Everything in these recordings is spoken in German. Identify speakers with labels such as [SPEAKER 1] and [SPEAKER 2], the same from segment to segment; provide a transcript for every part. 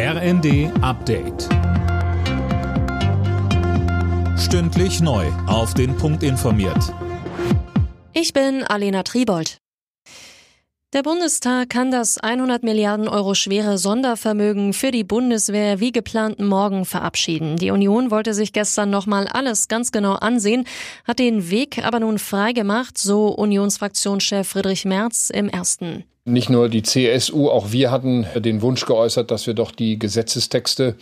[SPEAKER 1] RND Update. Stündlich neu. Auf den Punkt informiert.
[SPEAKER 2] Ich bin Alena Tribold. Der Bundestag kann das 100 Milliarden Euro schwere Sondervermögen für die Bundeswehr wie geplant morgen verabschieden. Die Union wollte sich gestern nochmal alles ganz genau ansehen, hat den Weg aber nun freigemacht, so Unionsfraktionschef Friedrich Merz im ersten.
[SPEAKER 3] Nicht nur die CSU, auch wir hatten den Wunsch geäußert, dass wir doch die Gesetzestexte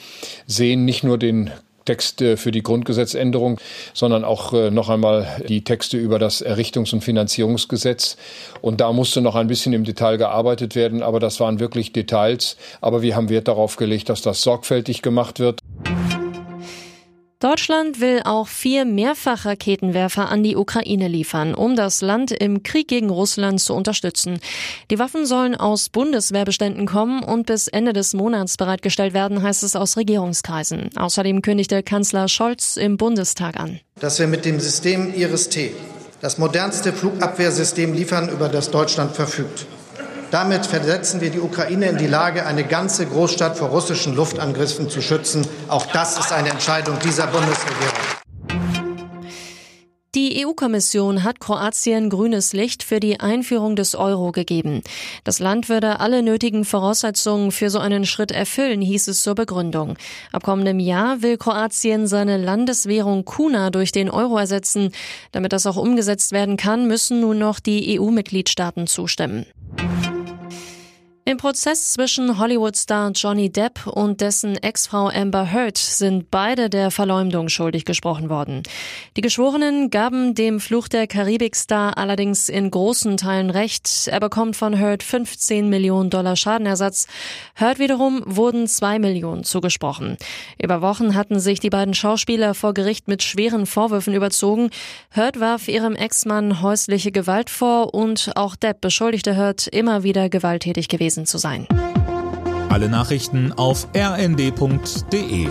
[SPEAKER 3] sehen, nicht nur den Text für die Grundgesetzänderung, sondern auch äh, noch einmal die Texte über das Errichtungs- und Finanzierungsgesetz. Und da musste noch ein bisschen im Detail gearbeitet werden, aber das waren wirklich Details. Aber wir haben Wert darauf gelegt, dass das sorgfältig gemacht wird.
[SPEAKER 2] Deutschland will auch vier Mehrfachraketenwerfer an die Ukraine liefern, um das Land im Krieg gegen Russland zu unterstützen. Die Waffen sollen aus Bundeswehrbeständen kommen und bis Ende des Monats bereitgestellt werden, heißt es aus Regierungskreisen. Außerdem kündigte Kanzler Scholz im Bundestag an.
[SPEAKER 4] Dass wir mit dem System Iris-T das modernste Flugabwehrsystem liefern, über das Deutschland verfügt. Damit versetzen wir die Ukraine in die Lage, eine ganze Großstadt vor russischen Luftangriffen zu schützen. Auch das ist eine Entscheidung dieser Bundesregierung.
[SPEAKER 2] Die EU-Kommission hat Kroatien grünes Licht für die Einführung des Euro gegeben. Das Land würde alle nötigen Voraussetzungen für so einen Schritt erfüllen, hieß es zur Begründung. Ab kommendem Jahr will Kroatien seine Landeswährung Kuna durch den Euro ersetzen. Damit das auch umgesetzt werden kann, müssen nun noch die EU-Mitgliedstaaten zustimmen. Im Prozess zwischen Hollywood-Star Johnny Depp und dessen Ex-Frau Amber Heard sind beide der Verleumdung schuldig gesprochen worden. Die Geschworenen gaben dem Fluch der Karibik-Star allerdings in großen Teilen recht. Er bekommt von Heard 15 Millionen Dollar Schadenersatz. Heard wiederum wurden zwei Millionen zugesprochen. Über Wochen hatten sich die beiden Schauspieler vor Gericht mit schweren Vorwürfen überzogen. Heard warf ihrem Ex-Mann häusliche Gewalt vor und auch Depp beschuldigte Heard immer wieder gewalttätig gewesen gewesen zu sein.
[SPEAKER 1] Alle Nachrichten auf rnd.de